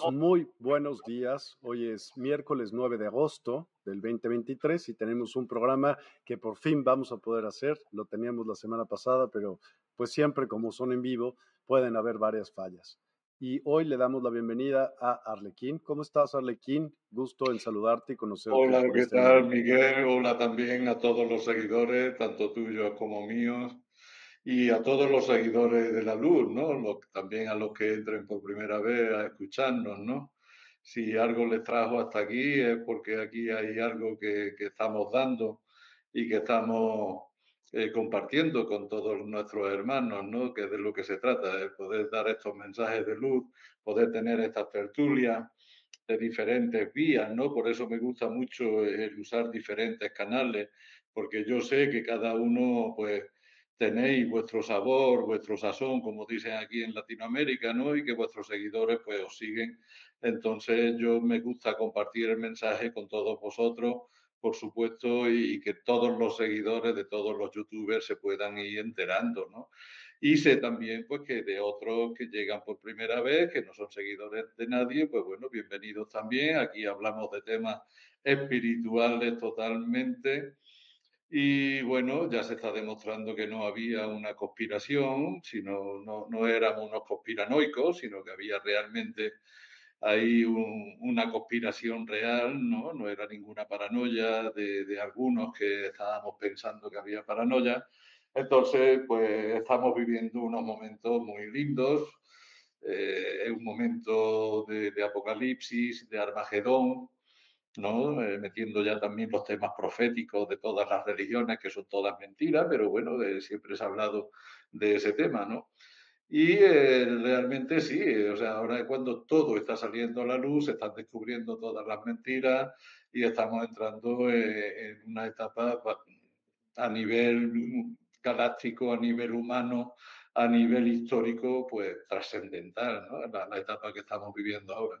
Todos, muy buenos días. Hoy es miércoles 9 de agosto del 2023 y tenemos un programa que por fin vamos a poder hacer. Lo teníamos la semana pasada, pero pues siempre como son en vivo pueden haber varias fallas. Y hoy le damos la bienvenida a Arlequín. ¿Cómo estás, Arlequín? Gusto en saludarte y conocerte. Hola, ¿qué este tal, Miguel? Hola también a todos los seguidores, tanto tuyos como míos y a todos los seguidores de la luz, ¿no? también a los que entren por primera vez a escucharnos, ¿no? Si algo les trajo hasta aquí es porque aquí hay algo que, que estamos dando y que estamos eh, compartiendo con todos nuestros hermanos, ¿no? Que es de lo que se trata, de poder dar estos mensajes de luz, poder tener estas tertulias de diferentes vías, ¿no? Por eso me gusta mucho el usar diferentes canales, porque yo sé que cada uno, pues, tenéis vuestro sabor, vuestro sazón, como dicen aquí en Latinoamérica, ¿no? Y que vuestros seguidores pues os siguen. Entonces yo me gusta compartir el mensaje con todos vosotros, por supuesto, y, que todos los seguidores de todos los youtubers se puedan ir enterando, ¿no? Y sé también pues que de otros que llegan por primera vez, que no son seguidores de nadie, pues bueno, bienvenidos también. Aquí hablamos de temas espirituales totalmente y bueno, ya se está demostrando que no había una conspiración, sino no, no éramos unos conspiranoicos, sino que había realmente ahí una conspiración real, ¿no? No era ninguna paranoia de, de, algunos que estábamos pensando que había paranoia. Entonces, pues estamos viviendo unos momentos muy lindos. Eh, es un momento de, de apocalipsis, de Armagedón, ¿no? Eh, metiendo ya también los temas proféticos de todas las religiones, que son todas mentiras, pero bueno, siempre se ha hablado de ese tema, ¿no? Y eh, realmente sí, o sea, ahora es cuando todo está saliendo a la luz, se están descubriendo todas las mentiras y estamos entrando eh, en una etapa a nivel galáctico, a nivel humano, a nivel histórico, pues trascendental, ¿no? la etapa que estamos viviendo ahora.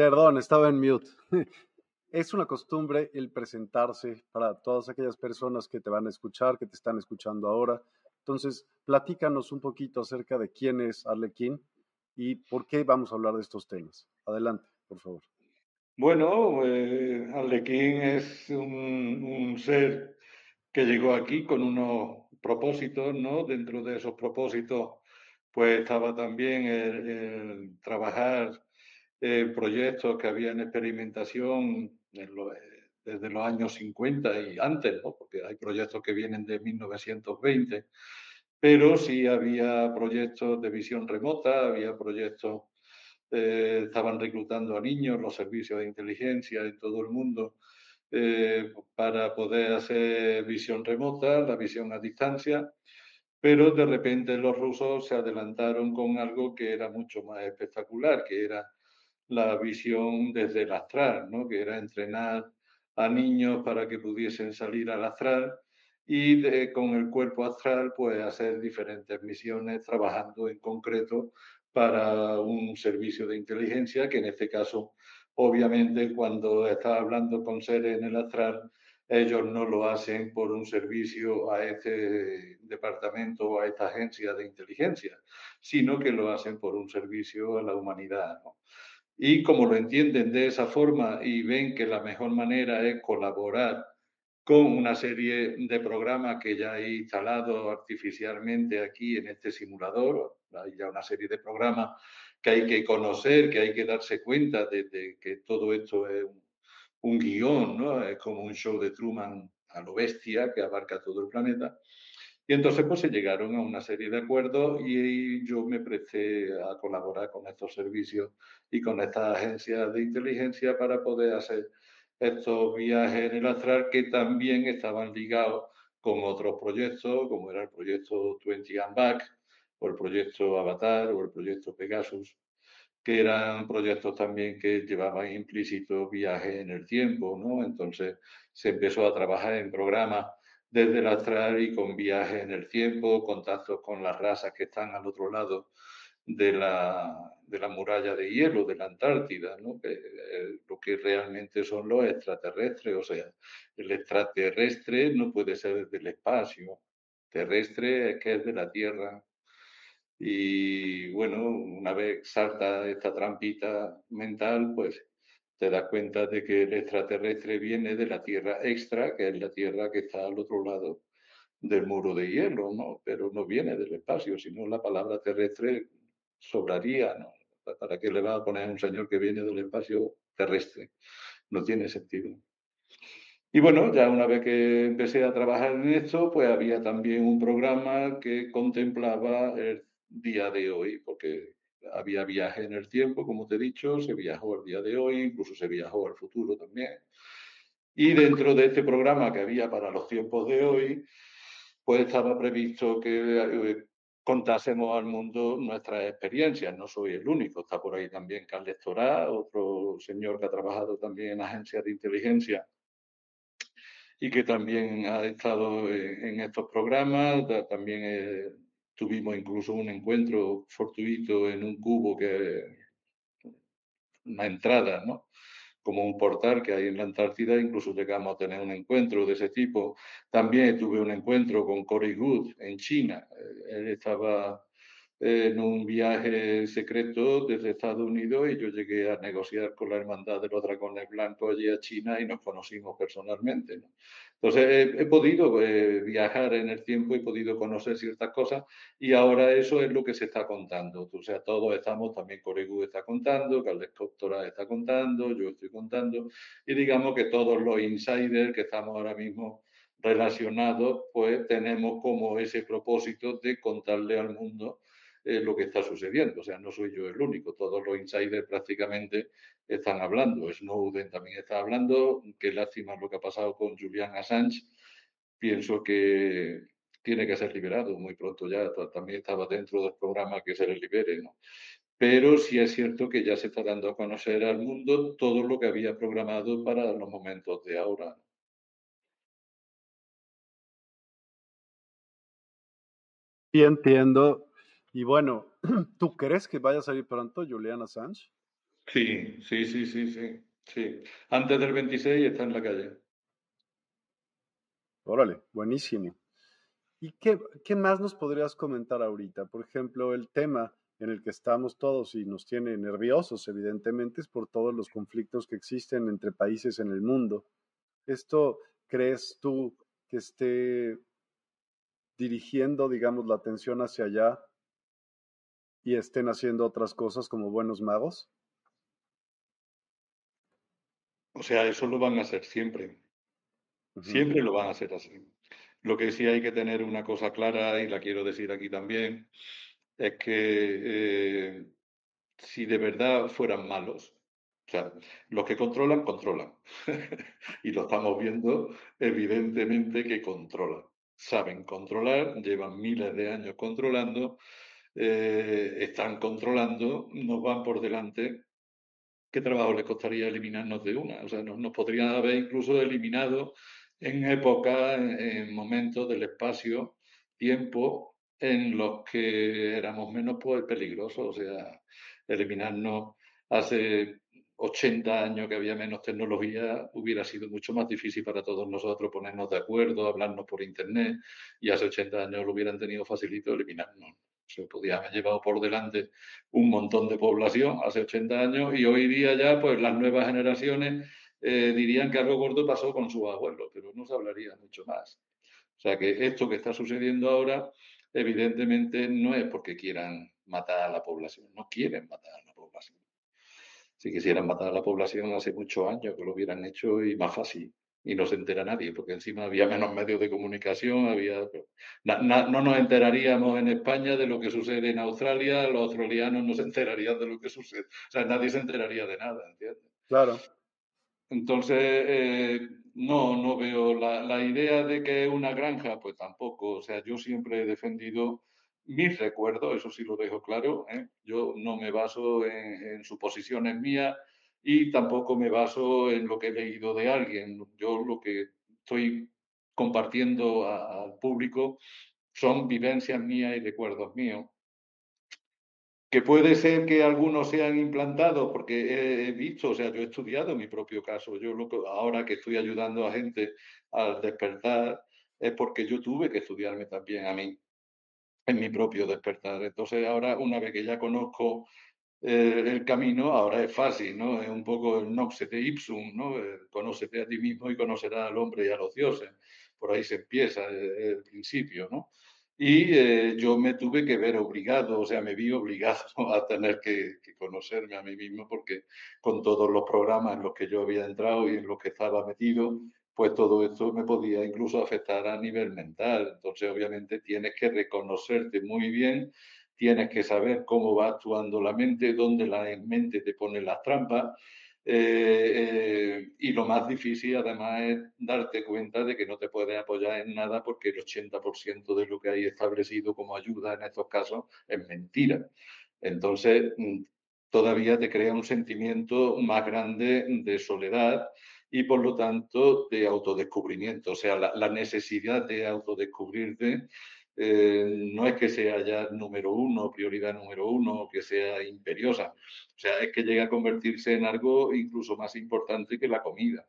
Perdón, estaba en mute. Es una costumbre el presentarse para todas aquellas personas que te van a escuchar, que te están escuchando ahora. Entonces, platícanos un poquito acerca de quién es Arlequín y por qué vamos a hablar de estos temas. Adelante, por favor. Bueno, eh, Arlequín es un, ser que llegó aquí con unos propósitos, ¿no? Dentro de esos propósitos, pues estaba también el trabajar eh, proyectos que había en experimentación desde los años 50 y antes, ¿no? porque hay proyectos que vienen de 1920, pero sí había proyectos de visión remota, había proyectos, eh, estaban reclutando a niños, los servicios de inteligencia en todo el mundo, eh, para poder hacer visión remota, la visión a distancia, pero de repente los rusos se adelantaron con algo que era mucho más espectacular, que era la visión desde el astral, ¿no? que era entrenar a niños para que pudiesen salir al astral y con el cuerpo astral pues hacer diferentes misiones trabajando en concreto para un servicio de inteligencia que en este caso obviamente cuando está hablando con seres en el astral ellos no lo hacen por un servicio a este departamento o a esta agencia de inteligencia, sino que lo hacen por un servicio a la humanidad. Y como lo entienden de esa forma y ven que la mejor manera es colaborar con una serie de programas que ya he instalado artificialmente aquí en este simulador, hay ya una serie de programas que hay que conocer, que hay que darse cuenta de, que todo esto es un guion, ¿no? Es como un show de Truman a lo bestia que abarca todo el planeta. Y entonces pues se llegaron a una serie de acuerdos y yo me presté a colaborar con estos servicios y con estas agencias de inteligencia para poder hacer estos viajes en el astral que también estaban ligados con otros proyectos, como era el proyecto 20 and Back, o el proyecto Avatar, o el proyecto Pegasus, que eran proyectos también que llevaban implícito viaje en el tiempo, ¿no? Entonces se empezó a trabajar en programas desde el astral y con viajes en el tiempo, contactos con las razas que están al otro lado de la, de la muralla de hielo de la Antártida, ¿no? Eh, lo que realmente son los extraterrestres, o sea, el extraterrestre no puede ser del espacio, terrestre es que es de la Tierra, y bueno, una vez salta esta trampita mental, pues te das cuenta de que el extraterrestre viene de la Tierra extra, que es la Tierra que está al otro lado del muro de hielo, ¿no? Pero no viene del espacio, sino la palabra terrestre sobraría. ¿Para qué le va a poner a un señor que viene del espacio terrestre? No tiene sentido. Y bueno, ya una vez que empecé a trabajar en esto, pues había también un programa que contemplaba el día de hoy, porque había viaje en el tiempo, como te he dicho, se viajó al día de hoy, incluso se viajó al futuro también. Y dentro de este programa que había para los tiempos de hoy, pues estaba previsto que eh, contásemos al mundo nuestras experiencias. No soy el único, está por ahí también Carles Torá, otro señor que ha trabajado también en agencias de inteligencia y que también ha estado en estos programas, también Tuvimos incluso un encuentro fortuito en un cubo que una entrada, ¿no? Como un portal que hay en la Antártida, incluso llegamos a tener un encuentro de ese tipo. También tuve un encuentro con Corey Good en China. Él estaba en un viaje secreto desde Estados Unidos y yo llegué a negociar con la Hermandad de los Dragones Blancos allí a China y nos conocimos personalmente. ¿no? Entonces he, podido eh, viajar en el tiempo, he podido conocer ciertas cosas y ahora eso es lo que se está contando. O sea, todos estamos, también Coregu está contando, Carles Coptora está contando, yo estoy contando y digamos que todos los insiders que estamos ahora mismo relacionados, pues tenemos como ese propósito de contarle al mundo lo que está sucediendo. O sea, no soy yo el único, todos los insiders prácticamente están hablando. Snowden también está hablando. Qué lástima lo que ha pasado con Julian Assange. Pienso que tiene que ser liberado muy pronto ya. También estaba dentro del programa que se le libere, ¿no? Pero sí es cierto que ya se está dando a conocer al mundo todo lo que había programado para los momentos de ahora. Y entiendo. Y bueno, ¿tú crees que vaya a salir pronto Julian Assange? Sí, sí, sí, sí, sí, sí. Antes del 26 está en la calle. Órale, buenísimo. ¿Y qué, qué más nos podrías comentar ahorita? Por ejemplo, el tema en el que estamos todos y nos tiene nerviosos, evidentemente, es por todos los conflictos que existen entre países en el mundo. ¿Esto crees tú que esté dirigiendo, digamos, la atención hacia allá y estén haciendo otras cosas como buenos magos? O sea, eso lo van a hacer siempre. Siempre lo van a hacer así. Lo que sí hay que tener una cosa clara, y la quiero decir aquí también, es que eh, si de verdad fueran malos, o sea, los que controlan, controlan. y lo estamos viendo evidentemente que controlan. Saben controlar, llevan miles de años controlando, eh, están controlando, nos van por delante. ¿Qué trabajo les costaría eliminarnos de una? O sea, nos, podrían haber incluso eliminado en épocas, en, momentos del espacio, tiempo en los que éramos menos pues, peligrosos, o sea, eliminarnos hace 80 años que había menos tecnología, hubiera sido mucho más difícil para todos nosotros ponernos de acuerdo, hablarnos por Internet, y hace 80 años lo hubieran tenido facilito eliminarnos. Se podía haber llevado por delante un montón de población hace 80 años y hoy día ya, pues las nuevas generaciones eh, dirían que algo gordo pasó con su abuelo, pero no se hablaría mucho más. O sea que esto que está sucediendo ahora, evidentemente no es porque quieran matar a la población, no quieren matar a la población. Si quisieran matar a la población hace muchos años que lo hubieran hecho y más fácil. Y no se entera nadie, porque encima había menos medios de comunicación, había... no nos enteraríamos en España de lo que sucede en Australia, los australianos no se enterarían de lo que sucede. O sea, nadie se enteraría de nada, ¿entiendes? Claro. Entonces, eh, no, no veo la, idea de que es una granja, pues tampoco. O sea, yo siempre he defendido mis recuerdos, eso sí lo dejo claro. ¿eh? Yo no me baso en, suposiciones mías y tampoco me baso en lo que he leído de alguien. Yo lo que estoy compartiendo al público son vivencias mías y recuerdos míos que puede ser que algunos sean implantados, porque he visto, o sea, yo he estudiado mi propio caso, yo lo, ahora que estoy ayudando a gente al despertar, es porque yo tuve que estudiarme también a mí, en mi propio despertar. Entonces ahora, una vez que ya conozco eh, el camino, ahora es fácil, ¿no? Es un poco el noxete ipsum, ¿no? conócete a ti mismo y conocerás al hombre y a los dioses. Por ahí se empieza el, el principio, ¿no? Y eh, yo me tuve que ver obligado, o sea, me vi obligado a tener que, conocerme a mí mismo porque con todos los programas en los que yo había entrado y en los que estaba metido, pues todo esto me podía incluso afectar a nivel mental. Entonces, obviamente, tienes que reconocerte muy bien, tienes que saber cómo va actuando la mente, dónde la mente te pone las trampas eh, eh, y lo más difícil además es darte cuenta de que no te puedes apoyar en nada porque el 80% de lo que hay establecido como ayuda en estos casos es mentira. Entonces, mm, todavía te crea un sentimiento más grande de soledad y por lo tanto de autodescubrimiento, o sea, la, la necesidad de autodescubrirte eh, no es que sea ya número uno, prioridad número uno, que sea imperiosa. O sea, es que llega a convertirse en algo incluso más importante que la comida.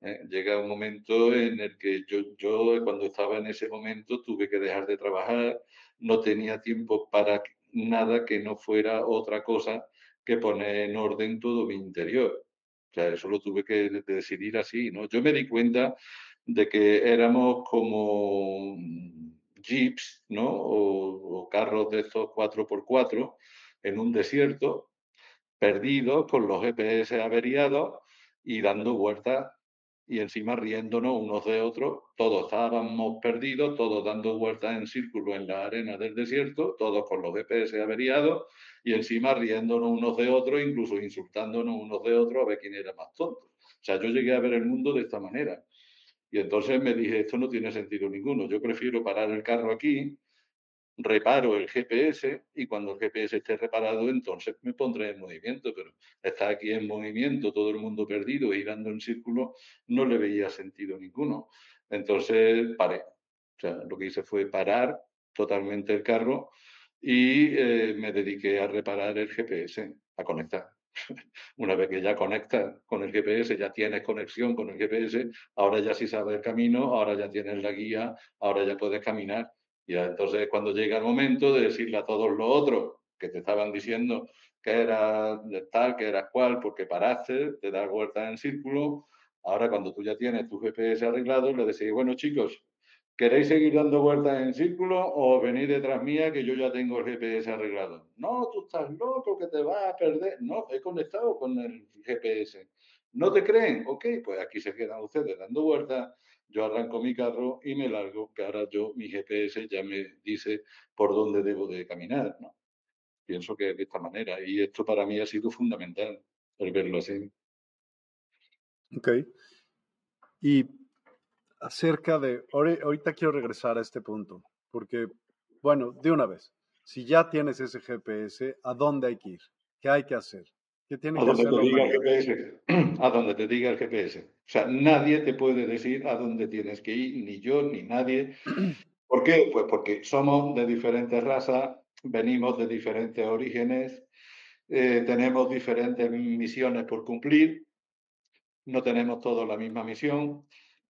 ¿eh? Llega un momento en el que yo, yo, cuando estaba en ese momento, tuve que dejar de trabajar, no tenía tiempo para nada que no fuera otra cosa que poner en orden todo mi interior. O sea, eso lo tuve que decidir así, ¿no? Yo me di cuenta de que éramos como jeeps, ¿no? O, carros de estos 4x4 en un desierto, perdidos, con los GPS averiados y dando vueltas y encima riéndonos unos de otros. Todos estábamos perdidos, todos dando vueltas en círculo en la arena del desierto, todos con los GPS averiados y encima riéndonos unos de otros, incluso insultándonos unos de otros a ver quién era más tonto. O sea, yo llegué a ver el mundo de esta manera. Y entonces me dije, esto no tiene sentido ninguno, yo prefiero parar el carro aquí, reparo el GPS y cuando el GPS esté reparado, entonces me pondré en movimiento, pero está aquí en movimiento, todo el mundo perdido, girando en círculo, no le veía sentido ninguno. Entonces paré. O sea, lo que hice fue parar totalmente el carro y eh, me dediqué a reparar el GPS, a conectar. Una vez que ya conectas con el GPS, ya tienes conexión con el GPS, ahora ya sí sabes el camino, ahora ya tienes la guía, ahora ya puedes caminar. Y entonces cuando llega el momento de decirle a todos los otros que te estaban diciendo que era tal, que eras cual, porque paraste, te das vueltas en círculo, ahora cuando tú ya tienes tu GPS arreglado, le decís, bueno chicos, ¿Queréis seguir dando vueltas en círculo o venir detrás mía que yo ya tengo el GPS arreglado? No, tú estás loco, que te vas a perder. No, he conectado con el GPS. ¿No te creen? Ok, pues aquí se quedan ustedes dando vueltas, yo arranco mi carro y me largo, que ahora yo, mi GPS ya me dice por dónde debo de caminar, ¿no? Pienso que de esta manera, y esto para mí ha sido fundamental, el verlo así. Ok. Y acerca de, ahorita quiero regresar a este punto, porque, bueno, de una vez, si ya tienes ese GPS, ¿a dónde hay que ir? ¿Qué hay que hacer? ¿Qué tiene a que hacer donde te diga el GPS. A donde te diga el GPS. O sea, nadie te puede decir a dónde tienes que ir, ni yo, ni nadie. ¿Por qué? Pues porque somos de diferentes razas, venimos de diferentes orígenes, eh, tenemos diferentes misiones por cumplir, no tenemos todos la misma misión.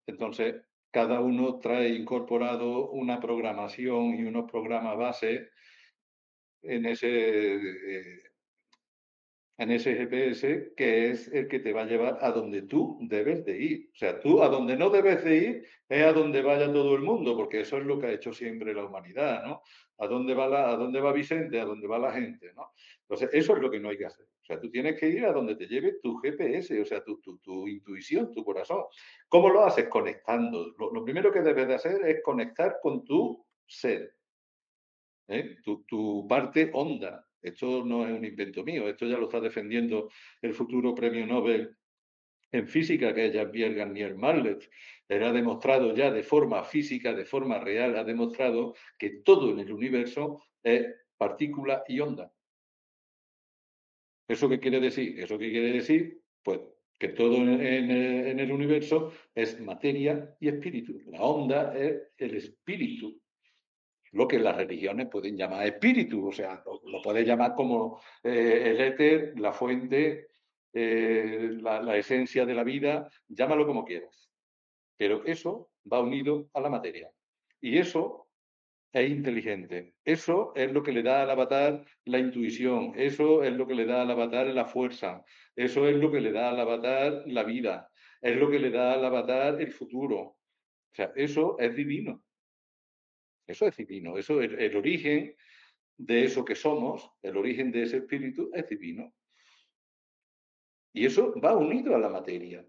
Entonces, cada uno trae incorporado una programación y unos programas base en ese, eh, en ese GPS que es el que te va a llevar a donde tú debes de ir. O sea, tú a donde no debes de ir es a donde vaya todo el mundo, porque eso es lo que ha hecho siempre la humanidad, ¿no? ¿A dónde va, la, a dónde va Vicente? ¿A dónde va la gente? ¿no? Entonces, eso es lo que no hay que hacer. O sea, tú tienes que ir a donde te lleve tu GPS, o sea, tu, tu, intuición, tu corazón. ¿Cómo lo haces? Conectando. Lo, primero que debes de hacer es conectar con tu ser, ¿eh? tu, tu parte honda. Esto no es un invento mío, esto ya lo está defendiendo el futuro premio Nobel en física, que es Jean-Pierre Garnier Marlet. Él ha demostrado ya de forma física, de forma real, ha demostrado que todo en el universo es partícula y onda. ¿Eso qué quiere decir? ¿Eso qué quiere decir? Pues que todo en, el universo es materia y espíritu. La onda es el espíritu, lo que las religiones pueden llamar espíritu, o sea, lo, puedes llamar como eh, el éter, la fuente, eh, la, esencia de la vida, llámalo como quieras. Pero eso va unido a la materia. Y eso es inteligente. Eso es lo que le da al avatar la intuición. Eso es lo que le da al avatar la fuerza. Eso es lo que le da al avatar la vida. Es lo que le da al avatar el futuro. O sea, eso es divino. Eso es divino. Eso, el, el origen de eso que somos, el origen de ese espíritu es divino. Y eso va unido a la materia.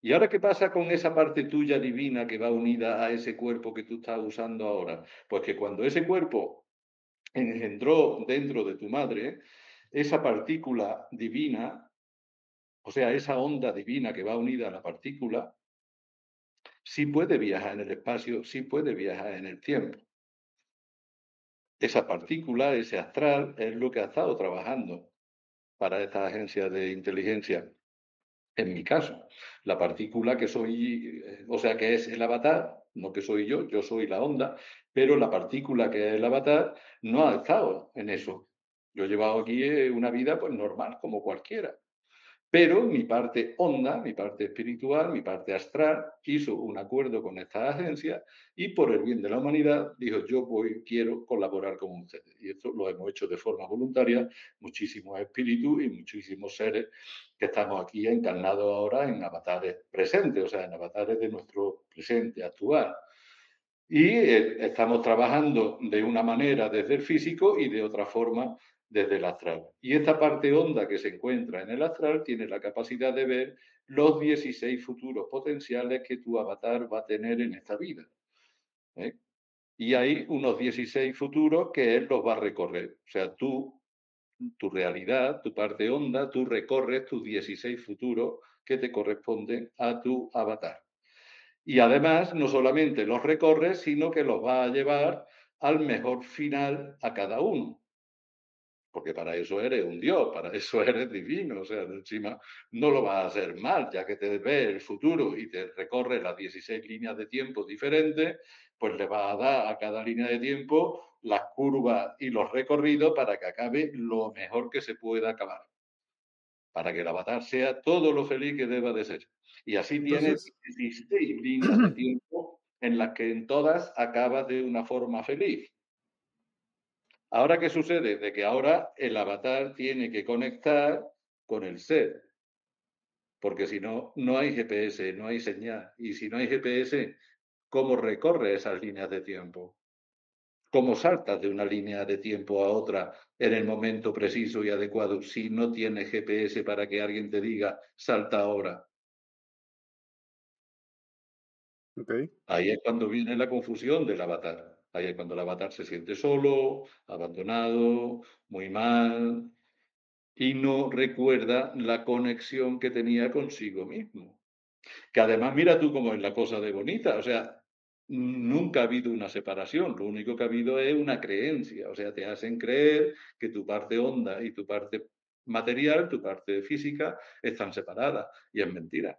¿Y ahora qué pasa con esa parte tuya divina que va unida a ese cuerpo que tú estás usando ahora? Pues que cuando ese cuerpo engendró dentro de tu madre, esa partícula divina, o sea, esa onda divina que va unida a la partícula, sí puede viajar en el espacio, sí puede viajar en el tiempo. Esa partícula, ese astral, es lo que ha estado trabajando para esta agencia de inteligencia en mi caso. La partícula que soy, eh, o sea, que es el avatar, no que soy yo, yo soy la onda, pero la partícula que es el avatar no ha estado en eso. Yo he llevado aquí eh, una vida pues normal, como cualquiera. Pero mi parte honda, mi parte espiritual, mi parte astral, hizo un acuerdo con esta agencia y por el bien de la humanidad dijo, yo voy, quiero colaborar con ustedes. Y esto lo hemos hecho de forma voluntaria, muchísimos espíritus y muchísimos seres que estamos aquí encarnados ahora en avatares presentes, o sea, en avatares de nuestro presente actual. Y eh, estamos trabajando de una manera desde el físico y de otra forma desde el astral. Y esta parte honda que se encuentra en el astral tiene la capacidad de ver los 16 futuros potenciales que tu avatar va a tener en esta vida. ¿eh? Y hay unos 16 futuros que él los va a recorrer. O sea, tú, tu realidad, tu parte honda, tú recorres tus 16 futuros que te corresponden a tu avatar. Y además, no solamente los recorres, sino que los va a llevar al mejor final a cada uno porque para eso eres un Dios, para eso eres divino, o sea, encima no lo vas a hacer mal, ya que te ve el futuro y te recorre las 16 líneas de tiempo diferentes, pues le vas a dar a cada línea de tiempo las curvas y los recorridos para que acabe lo mejor que se pueda acabar, para que el avatar sea todo lo feliz que deba de ser. Y así tienes 16 líneas de tiempo en las que en todas acabas de una forma feliz. Ahora, ¿qué sucede? De que ahora el avatar tiene que conectar con el ser. Porque si no, no hay GPS, no hay señal. Y si no hay GPS, ¿cómo recorre esas líneas de tiempo? ¿Cómo saltas de una línea de tiempo a otra en el momento preciso y adecuado si no tienes GPS para que alguien te diga salta ahora? Ahí es cuando viene la confusión del avatar. Ahí es cuando el avatar se siente solo, abandonado, muy mal y no recuerda la conexión que tenía consigo mismo. Que además mira tú cómo es la cosa de bonita, o sea, nunca ha habido una separación, lo único que ha habido es una creencia, o sea, te hacen creer que tu parte honda y tu parte material, tu parte física, están separadas y es mentira.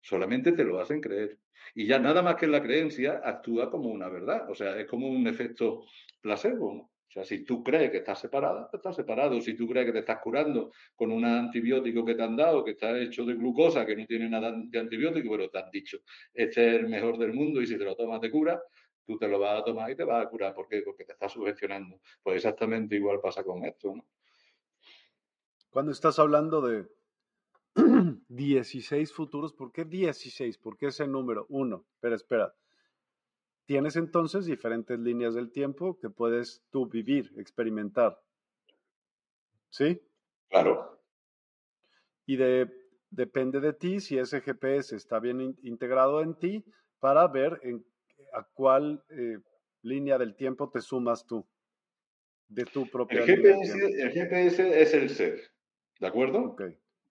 Solamente te lo hacen creer. Y ya nada más que la creencia actúa como una verdad, o sea, es como un efecto placebo. O sea, si tú crees que estás separada, pues estás separado. Si tú crees que te estás curando con un antibiótico que te han dado, que está hecho de glucosa, que no tiene nada de antibiótico, pero te han dicho, este es el mejor del mundo y si te lo tomas te cura, tú te lo vas a tomar y te vas a curar. ¿Por qué? Porque te estás sugestionando. Pues exactamente igual pasa con esto. Cuando estás hablando de 16 futuros. ¿Por qué 16? ¿Por qué ese número? Uno. Pero espera. Tienes entonces diferentes líneas del tiempo que puedes tú vivir, experimentar. ¿Sí? Claro. Y de, depende de ti si ese GPS está bien integrado en ti para ver en, a cuál eh, línea del tiempo te sumas tú. De tu propia el GPS, el GPS es el ser. ¿De acuerdo? Ok.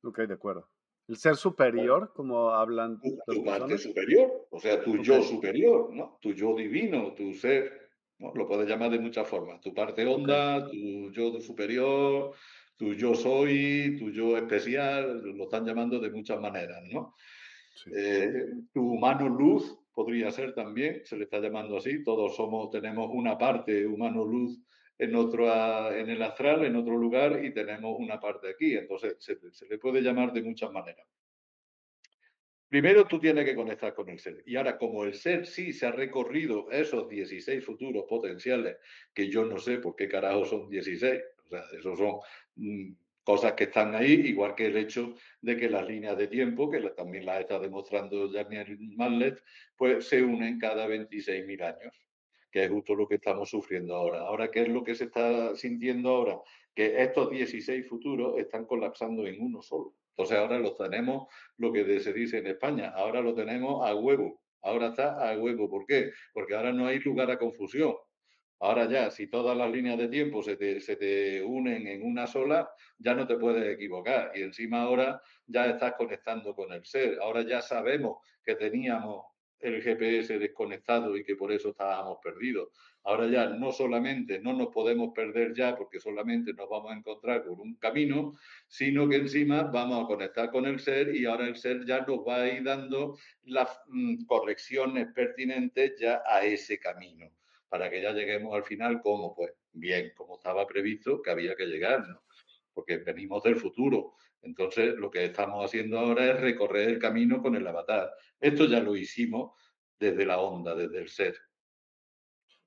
Ok, de acuerdo. El ser superior, como hablan tu, parte superior, o sea, tu yo superior, ¿no? Tu yo divino, tu ser, ¿no? Lo puedes llamar de muchas formas. Tu parte honda, tu yo superior, tu yo soy, tu yo especial, lo están llamando de muchas maneras, ¿no? Eh, tu humano luz podría ser también, se le está llamando así. Todos somos, tenemos una parte humano luz en, otro, en el astral, en otro lugar, y tenemos una parte aquí. Entonces, se, le puede llamar de muchas maneras. Primero tú tienes que conectar con el ser. Y ahora, como el ser sí se ha recorrido esos 16 futuros potenciales, que yo no sé por qué carajo son 16, o sea, esos son mm, cosas que están ahí, igual que el hecho de que las líneas de tiempo, que también las está demostrando Daniel Mallet, pues se unen cada 26.000 años que es justo lo que estamos sufriendo ahora. Ahora, ¿qué es lo que se está sintiendo ahora? Que estos 16 futuros están colapsando en uno solo. Entonces ahora los tenemos, lo que se dice en España, ahora lo tenemos a huevo. Ahora está a huevo. ¿Por qué? Porque ahora no hay lugar a confusión. Ahora ya, si todas las líneas de tiempo se te, se te, unen en una sola, ya no te puedes equivocar. Y encima ahora ya estás conectando con el ser. Ahora ya sabemos que teníamos el GPS desconectado y que por eso estábamos perdidos. Ahora ya no solamente no nos podemos perder ya porque solamente nos vamos a encontrar con un camino, sino que encima vamos a conectar con el ser y ahora el ser ya nos va a ir dando las mm, correcciones pertinentes ya a ese camino, para que ya lleguemos al final como, pues, bien, como estaba previsto que había que llegar, ¿no? porque venimos del futuro. Entonces, lo que estamos haciendo ahora es recorrer el camino con el avatar. Esto ya lo hicimos desde la onda, desde el ser.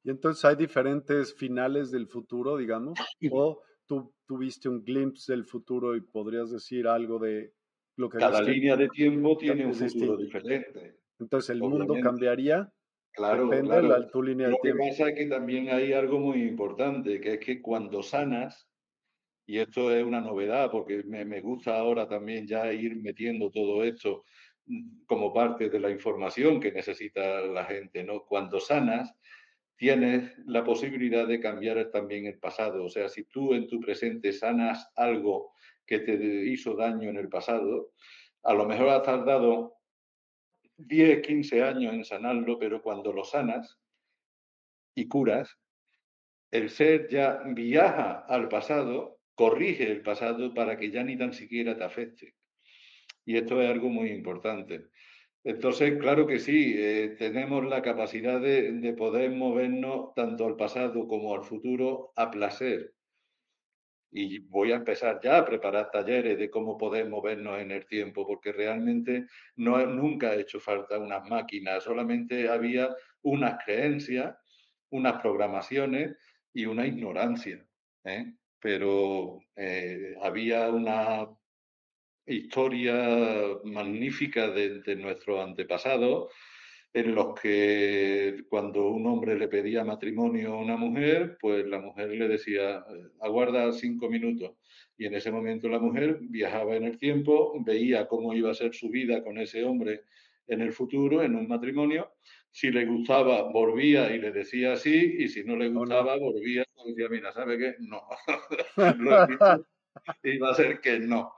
Y entonces hay diferentes finales del futuro, digamos, o tú tuviste un glimpse del futuro y podrías decir algo de lo que... Cada línea de tiempo tiene un futuro diferente. Entonces el mundo cambiaría. Claro, depende de tu línea de tiempo. Lo que pasa es que también hay algo muy importante, que es que cuando sanas, y esto es una novedad porque me, me gusta ahora también ya ir metiendo todo esto como parte de la información que necesita la gente, ¿no? Cuando sanas, tienes la posibilidad de cambiar también el pasado. O sea, si tú en tu presente sanas algo que te hizo daño en el pasado, a lo mejor has tardado 10, 15 años en sanarlo, pero cuando lo sanas y curas, el ser ya viaja al pasado, corrige el pasado para que ya ni tan siquiera te afecte. Y esto es algo muy importante. Entonces, claro que sí, eh, tenemos la capacidad de, poder movernos tanto al pasado como al futuro a placer. Y voy a empezar ya a preparar talleres de cómo poder movernos en el tiempo, porque realmente no, nunca ha hecho falta unas máquinas, solamente había unas creencias, unas programaciones y una ignorancia. ¿eh? Pero eh, había una historia magnífica de, nuestro antepasado, en los que cuando un hombre le pedía matrimonio a una mujer, pues la mujer le decía, aguarda cinco minutos. Y en ese momento la mujer viajaba en el tiempo, veía cómo iba a ser su vida con ese hombre en el futuro, en un matrimonio. Si le gustaba, volvía y le decía sí, y si no le gustaba, volvía y decía, mira, ¿sabe qué? No. iba a ser que no.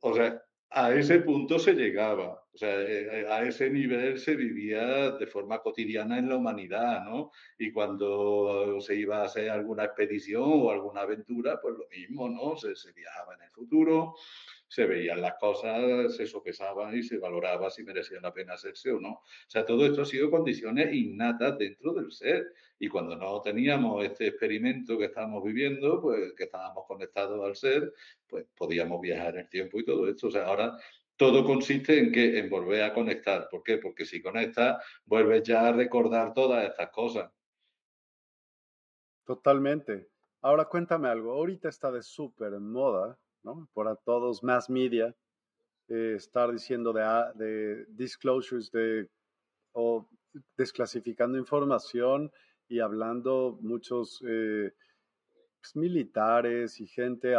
O sea, a ese punto se llegaba, o sea, eh, a ese nivel se vivía de forma cotidiana en la humanidad, ¿no? Y cuando se iba a hacer alguna expedición o alguna aventura, pues lo mismo, ¿no? Se, se viajaba en el futuro, se veían las cosas, se sopesaban y se valoraba si merecía la pena hacerse o no. O sea, todo esto ha sido condiciones innatas dentro del ser. Y cuando no teníamos este experimento que estábamos viviendo, pues que estábamos conectados al ser, pues podíamos viajar en el tiempo y todo esto. O sea, ahora todo consiste en que en volver a conectar. ¿Por qué? Porque si conectas, vuelves ya a recordar todas estas cosas. Totalmente. Ahora cuéntame algo. Ahorita está de súper moda ¿no? Para todos, mass media, eh, estar diciendo ah, de disclosures de, o desclasificando información y hablando muchos eh, pues, militares y gente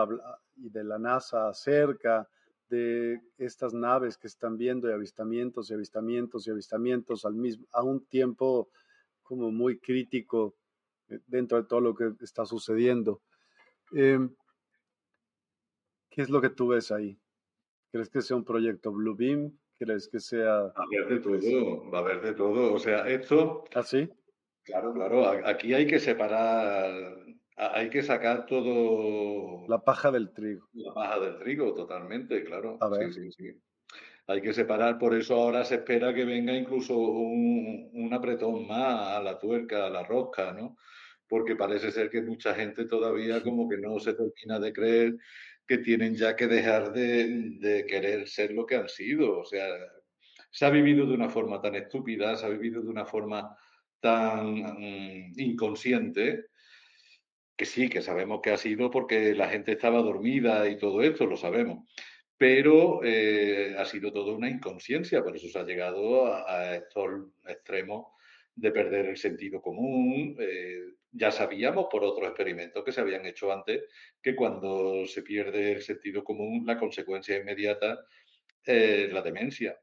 y de la NASA acerca de estas naves que están viendo y avistamientos y avistamientos y avistamientos al mismo, a un tiempo como muy crítico eh, dentro de todo lo que está sucediendo. Em, ¿Qué es lo que tú ves ahí? ¿Crees que sea un proyecto Bluebeam? ¿Crees que sea...? Va a haber de todo, va a haber de todo. O sea, esto... ¿Ah, sí? Claro, claro. Aquí hay que separar, hay que sacar todo... La paja del trigo. La paja del trigo, totalmente, claro. A ver. Sí, sí, sí. Hay que separar, por eso ahora se espera que venga incluso un, un apretón más a la tuerca, a la rosca, ¿no? Porque parece ser que mucha gente todavía como que no se termina de creer que tienen ya que dejar de, querer ser lo que han sido. O sea, se ha vivido de una forma tan estúpida, se ha vivido de una forma tan mm, inconsciente, que sí, que sabemos que ha sido porque la gente estaba dormida y todo esto, lo sabemos. Pero eh, ha sido toda una inconsciencia, por eso se ha llegado a, estos extremos de perder el sentido común, eh, ya sabíamos por otros experimentos que se habían hecho antes que cuando se pierde el sentido común, la consecuencia inmediata es la demencia.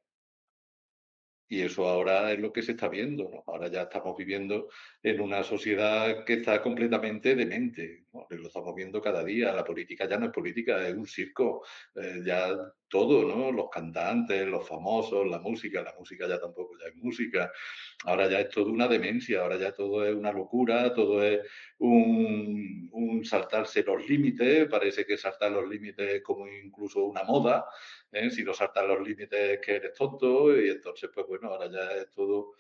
Y eso ahora es lo que se está viendo. Ahora ya estamos viviendo en una sociedad que está completamente demente. Lo estamos viendo cada día. La política ya no es política, es un circo. Eh, ya todo, ¿no? Los cantantes, los famosos, la música. La música ya tampoco ya es música. Ahora ya es todo una demencia. Ahora ya todo es una locura. Todo es un, saltarse los límites. Parece que saltar los límites es como incluso una moda. ¿eh? si no saltan los límites que eres tonto y entonces pues bueno, ahora ya es todo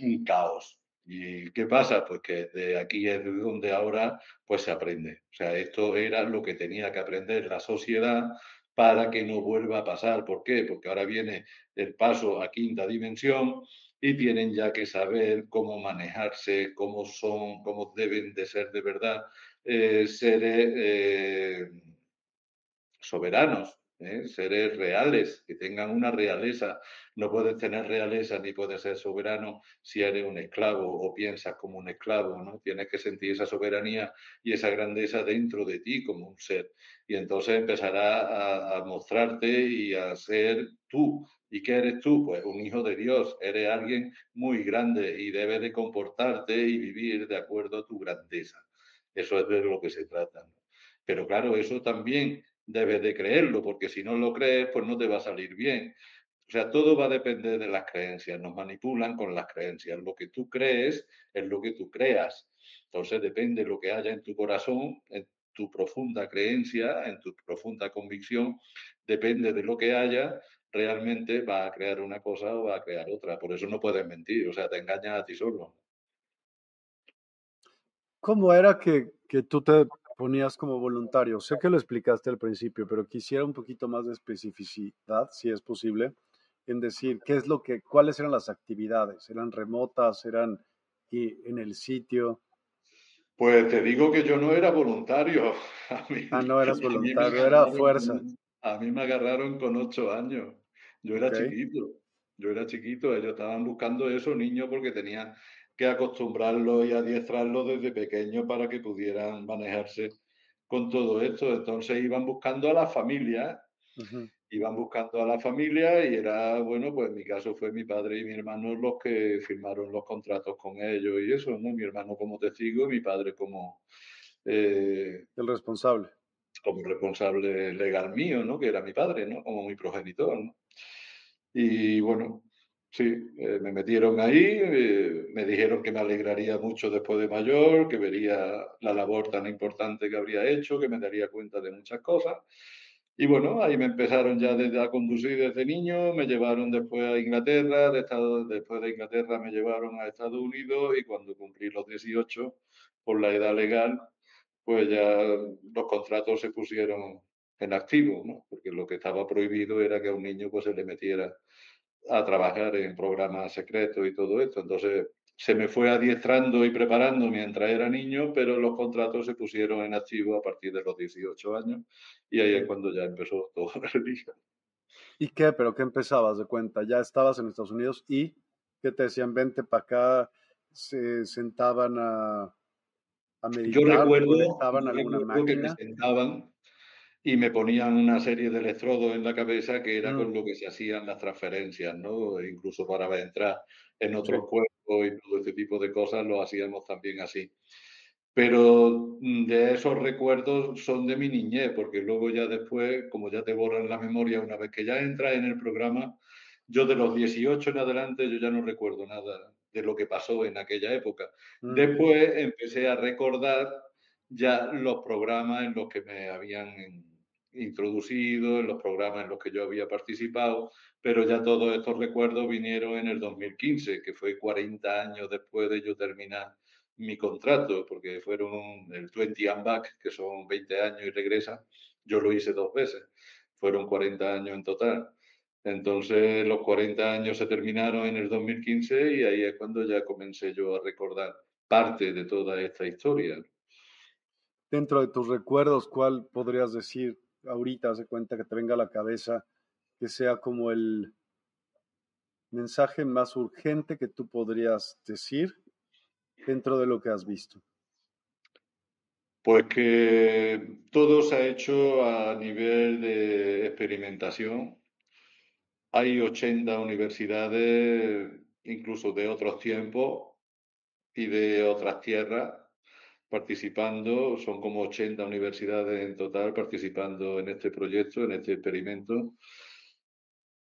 un caos. ¿Y qué pasa? Pues que de aquí es de donde ahora pues se aprende. O sea, esto era lo que tenía que aprender la sociedad para que no vuelva a pasar. ¿Por qué? Porque ahora viene el paso a quinta dimensión y tienen ya que saber cómo manejarse, cómo son, cómo deben de ser de verdad eh, seres eh, soberanos, ¿eh? seres reales, que tengan una realeza. No puedes tener realeza ni puedes ser soberano si eres un esclavo o piensas como un esclavo, ¿no? Tienes que sentir esa soberanía y esa grandeza dentro de ti como un ser. Y entonces empezará a, mostrarte y a ser tú. ¿Y qué eres tú? Pues un hijo de Dios, eres alguien muy grande y debes de comportarte y vivir de acuerdo a tu grandeza. Eso es de lo que se trata. Pero claro, eso también debes de creerlo, porque si no lo crees, pues no te va a salir bien. O sea, todo va a depender de las creencias, nos manipulan con las creencias. Lo que tú crees es lo que tú creas. Entonces depende de lo que haya en tu corazón, en tu profunda creencia, en tu profunda convicción, depende de lo que haya, realmente va a crear una cosa o va a crear otra. Por eso no puedes mentir, o sea, te engañas a ti solo. ¿Cómo era que, que tú te ponías como voluntario? Sé que lo explicaste al principio, pero quisiera un poquito más de especificidad, si es posible, en decir qué es lo que, cuáles eran las actividades, eran remotas, eran en el sitio. Pues te digo que yo no era voluntario. ah, no eras voluntario, era fuerza. A mí me agarraron con ocho años. Yo era chiquito. Yo era chiquito, ellos estaban buscando esos niños porque tenían que acostumbrarlos y adiestrarlos desde pequeños para que pudieran manejarse con todo esto. Entonces iban buscando a la familia, iban buscando a la familia y era, bueno, pues en mi caso fue mi padre y mi hermano los que firmaron los contratos con ellos y eso, ¿no? Mi hermano como testigo y mi padre como... Eh, el responsable. Como responsable legal mío, ¿no? Que era mi padre, ¿no? Como mi progenitor, ¿no? Y bueno, sí, eh, me metieron ahí, eh, me dijeron que me alegraría mucho después de mayor, que vería la labor tan importante que habría hecho, que me daría cuenta de muchas cosas. Y bueno, ahí me empezaron ya desde, a conducir desde niño, me llevaron después a Inglaterra, de Estado, después de Inglaterra me llevaron a Estados Unidos y cuando cumplí los 18, por la edad legal, pues ya los contratos se pusieron en activo, ¿no? porque lo que estaba prohibido era que a un niño pues, se le metiera a trabajar en programas secretos y todo esto. Entonces se me fue adiestrando y preparando mientras era niño, pero los contratos se pusieron en activo a partir de los 18 años y ahí es cuando ya empezó todo el día. ¿Y qué? ¿Pero qué empezabas de cuenta? Ya estabas en Estados Unidos y ¿qué te decían? Vente para acá, se sentaban a, a meditar, yo recuerdo, alguna máquina. que me sentaban y me ponían una serie de electrodos en la cabeza que era con mm. lo que se hacían las transferencias, ¿no? E incluso para entrar en otros cuerpos y todo este tipo de cosas lo hacíamos también así. Pero mm, de esos recuerdos son de mi niñez, porque luego ya después, como ya te borran la memoria, una vez que ya entras en el programa, yo de los 18 en adelante yo ya no recuerdo nada de lo que pasó en aquella época. Mm. Después empecé a recordar ya los programas en los que me habían introducido, en los programas en los que yo había participado, pero ya todos estos recuerdos vinieron en el 2015, que fue 40 años después de yo terminar mi contrato, porque fueron el 20 and back, que son 20 años y regresa, yo lo hice dos veces, fueron 40 años en total. Entonces los 40 años se terminaron en el 2015 y ahí es cuando ya comencé yo a recordar parte de toda esta historia. Dentro de tus recuerdos, ¿cuál podrías decir ahorita, hace cuenta que te venga a la cabeza, que sea como el mensaje más urgente que tú podrías decir dentro de lo que has visto? Pues que todo se ha hecho a nivel de experimentación. Hay 80 universidades, incluso de otros tiempos y de otras tierras, participando, son como 80 universidades en total participando en este proyecto, en este experimento.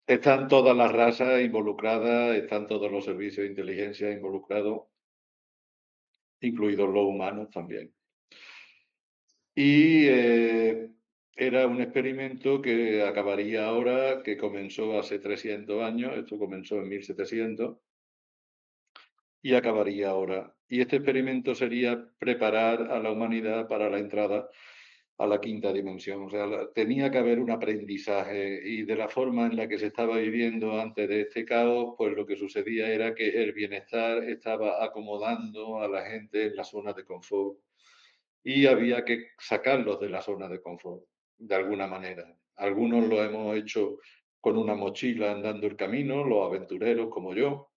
Están todas las razas involucradas, están todos los servicios de inteligencia involucrados, incluidos los humanos también. Y eh, era un experimento que acabaría ahora, que comenzó hace 300 años, esto comenzó en 1700, y acabaría ahora. Y este experimento sería preparar a la humanidad para la entrada a la quinta dimensión. O sea, tenía que haber un aprendizaje y de la forma en la que se estaba viviendo antes de este caos, pues lo que sucedía era que el bienestar estaba acomodando a la gente en la zona de confort y había que sacarlos de la zona de confort de alguna manera. Algunos lo hemos hecho con una mochila andando el camino, los aventureros como yo,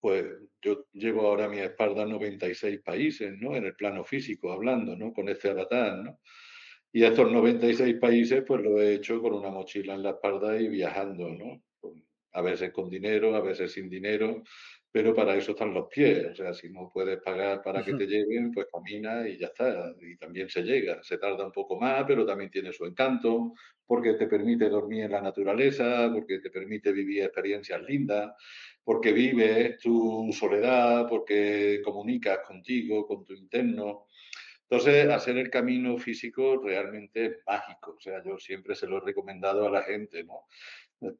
pues yo llevo ahora a mi espalda 96 países, ¿no? En el plano físico, hablando, ¿no? Con este avatar, ¿no? Y estos 96 países, pues lo he hecho con una mochila en la espalda y viajando, ¿no? A veces con dinero, a veces sin dinero, pero para eso están los pies. O sea, si no puedes pagar para que te lleven, pues camina y ya está. Y también se llega. Se tarda un poco más, pero también tiene su encanto, porque te permite dormir en la naturaleza, porque te permite vivir experiencias lindas porque vives tu soledad, porque comunicas contigo, con tu interno. Entonces, hacer el camino físico realmente es mágico. O sea, yo siempre se lo he recomendado a la gente, ¿no?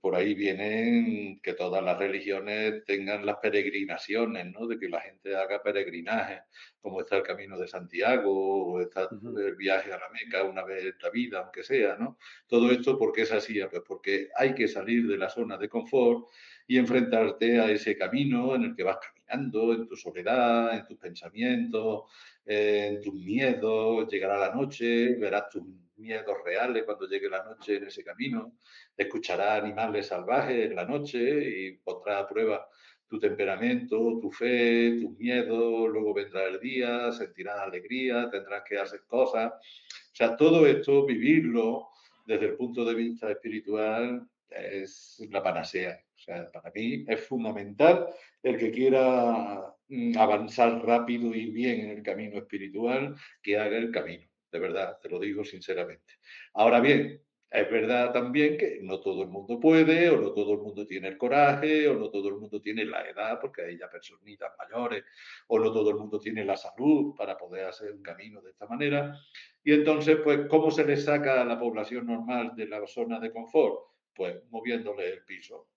Por ahí vienen que todas las religiones tengan las peregrinaciones, ¿no? De que la gente haga peregrinaje, como está el Camino de Santiago o está el viaje a la Meca una vez en la vida, aunque sea, ¿no? Todo esto, ¿por qué es así? Pues porque hay que salir de la zona de confort y enfrentarte a ese camino en el que vas caminando en tu soledad, en tus pensamientos, en tus miedos, llegará la noche, verás tus miedos reales cuando llegue la noche en ese camino, escucharás animales salvajes en la noche y pondrás a prueba tu temperamento, tu fe, tus miedos, luego vendrá el día, sentirás alegría, tendrás que hacer cosas. O sea, todo esto, vivirlo desde el punto de vista espiritual, es la panacea. Sea, para mí es fundamental el que quiera mm, avanzar rápido y bien en el camino espiritual, que haga el camino. De verdad, te lo digo sinceramente. Ahora bien, es verdad también que no todo el mundo puede, o no todo el mundo tiene el coraje, o no todo el mundo tiene la edad, porque hay ya personitas mayores, o no todo el mundo tiene la salud para poder hacer un camino de esta manera. Y entonces, pues, ¿cómo se le saca a la población normal de la zona de confort? Pues moviéndole el piso.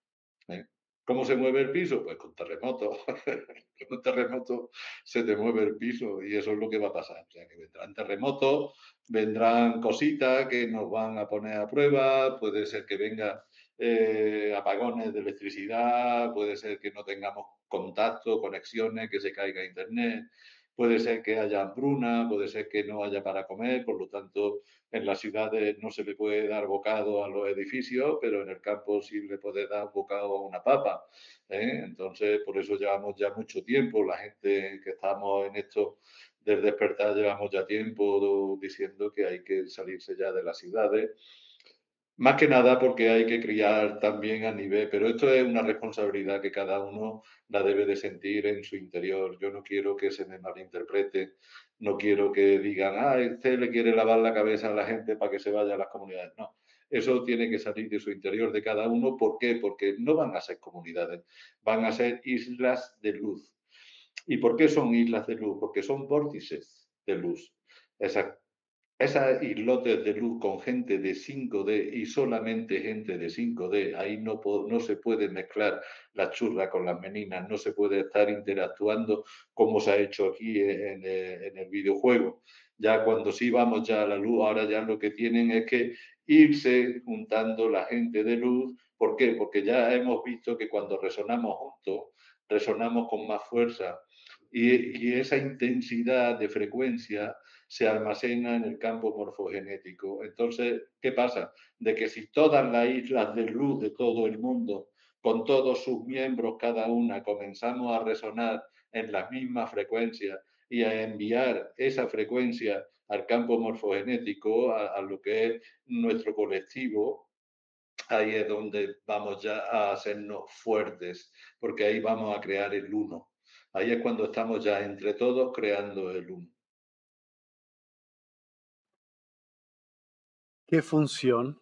¿Eh? ¿Cómo se mueve el piso? Pues con terremotos. con terremoto se te mueve el piso y eso es lo que va a pasar. O sea, que vendrán terremotos, vendrán cositas que nos van a poner a prueba, puede ser que venga eh, apagones de electricidad, puede ser que no tengamos contacto, conexiones, que se caiga internet, puede ser que haya hambruna, puede ser que no haya para comer, por lo tanto en las ciudades no se le puede dar bocado a los edificios, pero en el campo sí le puede dar bocado a una papa. ¿eh? Entonces, por eso llevamos ya mucho tiempo, la gente que estamos en esto del despertar llevamos ya tiempo diciendo que hay que salirse ya de las ciudades más que nada porque hay que criar también a nivel, pero esto es una responsabilidad que cada uno la debe de sentir en su interior. Yo no quiero que se me malinterprete, no quiero que digan, ah, este le quiere lavar la cabeza a la gente para que se vaya a las comunidades. No, eso tiene que salir de su interior de cada uno. ¿Por qué? Porque no van a ser comunidades, van a ser islas de luz. ¿Y por qué son islas de luz? Porque son vórtices de luz. Esa esas islotes de luz con gente de 5D y solamente gente de 5D, ahí no, no se puede mezclar la churra con las meninas, no se puede estar interactuando como se ha hecho aquí en, el videojuego. Ya cuando sí vamos ya a la luz, ahora ya lo que tienen es que irse juntando la gente de luz. ¿Por qué? Porque ya hemos visto que cuando resonamos juntos, resonamos con más fuerza y esa intensidad de frecuencia se almacena en el campo morfogenético. Entonces, ¿qué pasa? De que si todas las islas de luz de todo el mundo, con todos sus miembros cada una, comenzamos a resonar en las mismas frecuencias y a enviar esa frecuencia al campo morfogenético, a, lo que es nuestro colectivo, ahí es donde vamos ya a hacernos fuertes, porque ahí vamos a crear el uno. Ahí es cuando estamos ya entre todos creando el uno. ¿Qué función?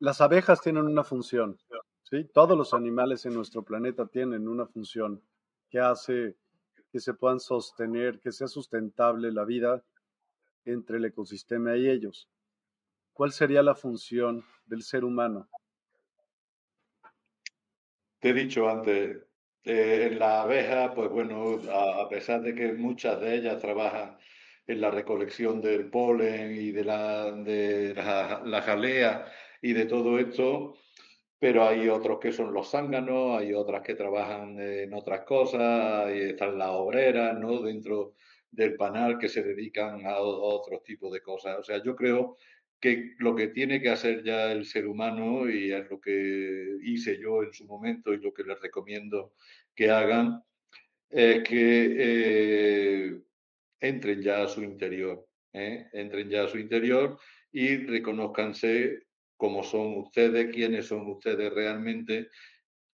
Las abejas tienen una función, ¿sí? Todos los animales en nuestro planeta tienen una función que hace que se puedan sostener, que sea sustentable la vida entre el ecosistema y ellos. ¿Cuál sería la función del ser humano? Te he dicho antes, eh, en la abeja, pues bueno, a pesar de que muchas de ellas trabajan en la recolección del polen y de la, de la, jalea y de todo esto, pero hay otros que son los zánganos, hay otras que trabajan en otras cosas, y están las obreras, ¿no? Dentro del panal que se dedican a, otros tipos de cosas. O sea, yo creo que lo que tiene que hacer ya el ser humano, y es lo que hice yo en su momento y lo que les recomiendo que hagan, es que eh, entren ya a su interior, ¿eh? entren ya a su interior y reconozcanse cómo son ustedes, quiénes son ustedes realmente,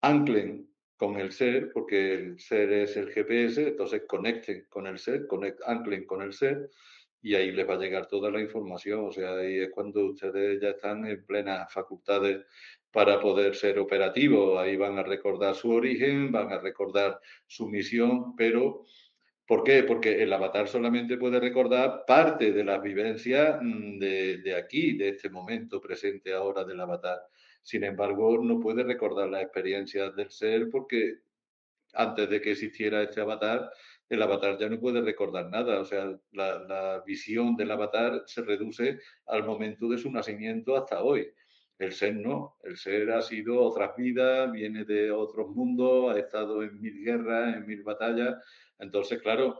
anclen con el ser, porque el ser es el GPS, entonces conecten con el ser, anclen con el ser y ahí les va a llegar toda la información, o sea, ahí es cuando ustedes ya están en plenas facultades para poder ser operativos, ahí van a recordar su origen, van a recordar su misión, pero ¿Por qué? Porque el avatar solamente puede recordar parte de las vivencias mm, de, aquí, de este momento presente ahora del avatar. Sin embargo, no puede recordar las experiencias del ser porque antes de que existiera este avatar, el avatar ya no puede recordar nada. O sea, la, visión del avatar se reduce al momento de su nacimiento hasta hoy. El ser no, el ser ha sido otras vidas, viene de otros mundos, ha estado en mil guerras, en mil batallas. Entonces, claro,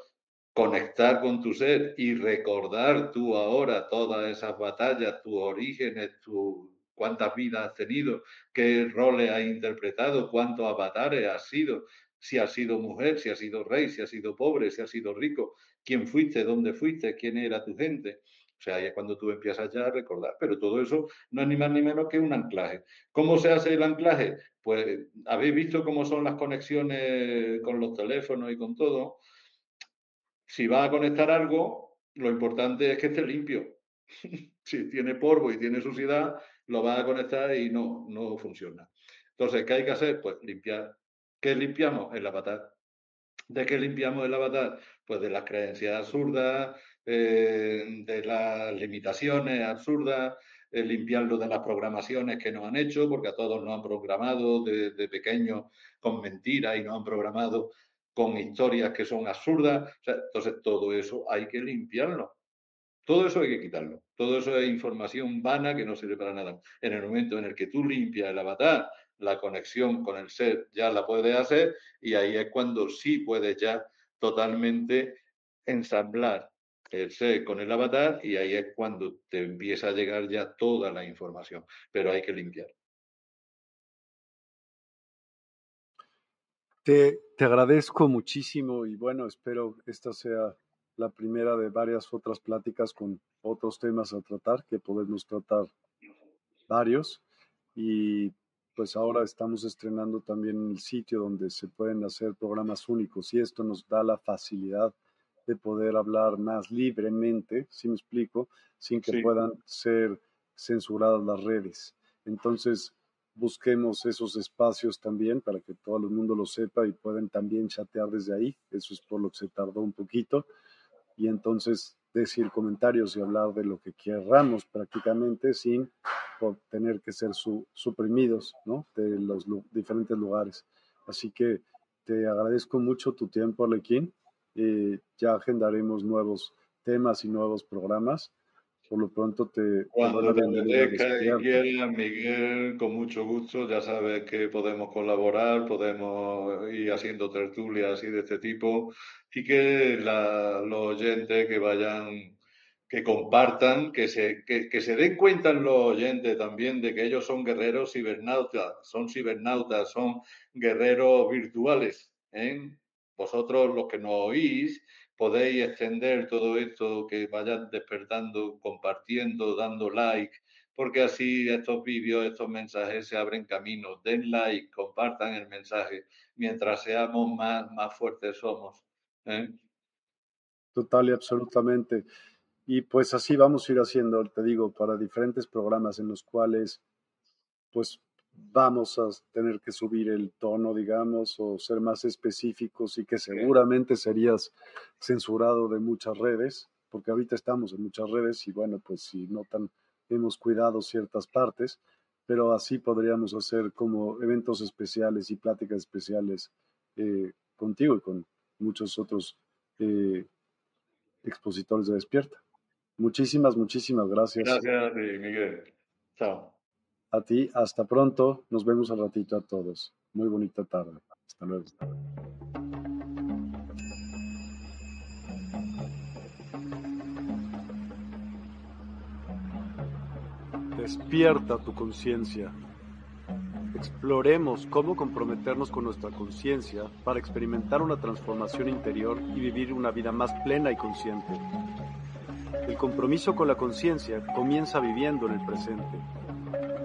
conectar con tu ser y recordar tú ahora todas esas batallas, tus orígenes, tu, cuántas vidas has tenido, qué roles has interpretado, cuántos avatares has sido, si has sido mujer, si has sido rey, si has sido pobre, si has sido rico, quién fuiste, dónde fuiste, quién era tu gente. O sea, ahí es cuando tú empiezas ya a recordar. Pero todo eso no es ni más ni menos que un anclaje. ¿Cómo se hace el anclaje? Pues habéis visto cómo son las conexiones con los teléfonos y con todo. Si vas a conectar algo, lo importante es que esté limpio. si tiene polvo y tiene suciedad, lo vas a conectar y no, no funciona. Entonces, ¿qué hay que hacer? Pues limpiar. ¿Qué limpiamos? El avatar. ¿De qué limpiamos el avatar? Pues de las creencias absurdas, eh, de las limitaciones absurdas, eh, limpiarlo de las programaciones que nos han hecho, porque a todos nos han programado desde de pequeños con mentiras y nos han programado con historias que son absurdas. entonces, todo eso hay que limpiarlo. Todo eso hay que quitarlo. Todo eso es información vana que no sirve para nada. En el momento en el que tú limpias el avatar, la conexión con el ser ya la puedes hacer y ahí es cuando sí puedes ya totalmente ensamblar el con el avatar y ahí es cuando te empieza a llegar ya toda la información, pero hay que limpiar. Te, te agradezco muchísimo y bueno, espero esta sea la primera de varias otras pláticas con otros temas a tratar, que podemos tratar varios. Y pues ahora estamos estrenando también el sitio donde se pueden hacer programas únicos y esto nos da la facilidad de poder hablar más libremente, si me explico, sin que puedan ser censuradas las redes. Entonces, busquemos esos espacios también para que todo el mundo lo sepa y pueden también chatear desde ahí. Eso es por lo que se tardó un poquito y entonces decir comentarios y hablar de lo que querramos prácticamente sin tener que ser suprimidos ¿no? de los diferentes lugares. Así que te agradezco mucho tu tiempo, Alequín. Eh, ya agendaremos nuevos temas y nuevos programas por lo pronto te... Cuando te apetezca y quieras, Miguel, con mucho gusto, ya sabes que podemos colaborar, podemos ir haciendo tertulias y de este tipo y que los oyentes que vayan, que compartan, que se, que, se den cuenta los oyentes también de que ellos son guerreros cibernautas, son cibernautas, son guerreros virtuales. ¿eh? Vosotros los que nos oís, podéis extender todo esto, que vayan despertando, compartiendo, dando like, porque así estos vídeos, estos mensajes se abren caminos. Den like, compartan el mensaje, mientras seamos más, más fuertes somos. ¿eh? Total y absolutamente. Y pues así vamos a ir haciendo, te digo, para diferentes programas en los cuales pues vamos a tener que subir el tono, digamos, o ser más específicos y que seguramente serías censurado de muchas redes, porque ahorita estamos en muchas redes y bueno, pues si notan, hemos cuidado ciertas partes, pero así podríamos hacer como eventos especiales y pláticas especiales eh, contigo y con muchos otros eh, expositores de Despierta. Muchísimas, muchísimas gracias. Gracias, Miguel. Chao. A ti, hasta pronto. Nos vemos al ratito a todos. Muy bonita tarde. Hasta luego. Despierta tu conciencia. Exploremos cómo comprometernos con nuestra conciencia para experimentar una transformación interior y vivir una vida más plena y consciente. El compromiso con la conciencia comienza viviendo en el presente